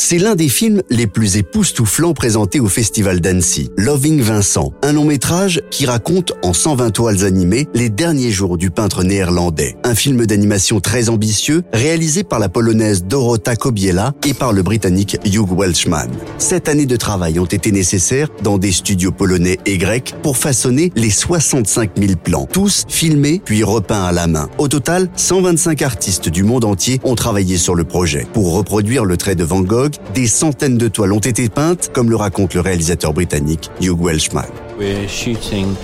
C'est l'un des films les plus époustouflants présentés au Festival d'Annecy, Loving Vincent, un long métrage qui raconte en 120 toiles animées les derniers jours du peintre néerlandais. Un film d'animation très ambitieux, réalisé par la polonaise Dorota Kobiela et par le britannique Hugh Welshman. Sept années de travail ont été nécessaires dans des studios polonais et grecs pour façonner les 65 000 plans, tous filmés puis repeints à la main. Au total, 125 artistes du monde entier ont travaillé sur le projet. Pour reproduire le trait de Van Gogh, des centaines de toiles ont été peintes, comme le raconte le réalisateur britannique Hugh Welshman.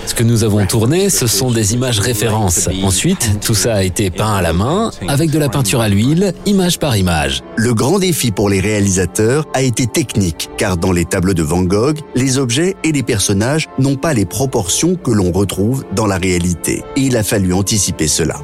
Ce que nous avons tourné, ce sont des images références. Ensuite, tout ça a été peint à la main, avec de la peinture à l'huile, image par image. Le grand défi pour les réalisateurs a été technique, car dans les tableaux de Van Gogh, les objets et les personnages n'ont pas les proportions que l'on retrouve dans la réalité. Et il a fallu anticiper cela.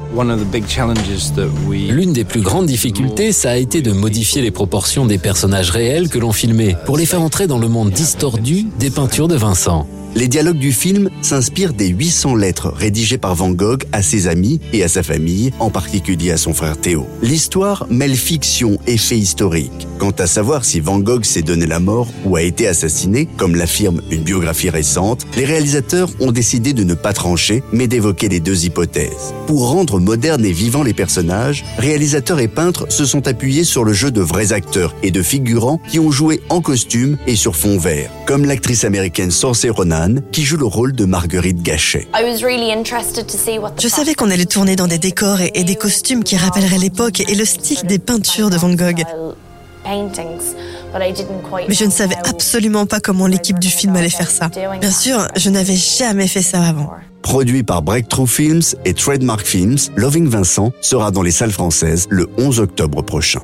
L'une des plus grandes difficultés, ça a été de modifier les proportions des personnages réels que l'on filmait, pour les faire entrer dans le monde distordu des peintures de Vincent. Les dialogues du film s'inspirent des 800 lettres rédigées par Van Gogh à ses amis et à sa famille, en particulier à son frère Théo. L'histoire mêle fiction et fait historique. Quant à savoir si Van Gogh s'est donné la mort ou a été assassiné, comme l'affirme une biographie récente, les réalisateurs ont décidé de ne pas trancher, mais d'évoquer les deux hypothèses. Pour rendre modernes et vivants les personnages, réalisateurs et peintres se sont appuyés sur le jeu de vrais acteurs et de figurants qui ont joué en costume et sur fond vert, comme l'actrice américaine Saoirse Ronan qui joue le rôle de Marguerite Gachet. Je savais qu'on allait tourner dans des décors et, et des costumes qui rappelleraient l'époque et le style des peintures de Van Gogh. Mais je ne savais absolument pas comment l'équipe du film allait faire ça. Bien sûr, je n'avais jamais fait ça avant. Produit par Breakthrough Films et Trademark Films, Loving Vincent sera dans les salles françaises le 11 octobre prochain.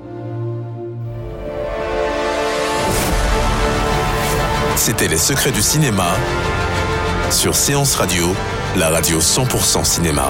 C'était Les secrets du cinéma sur Séance Radio, la radio 100% cinéma.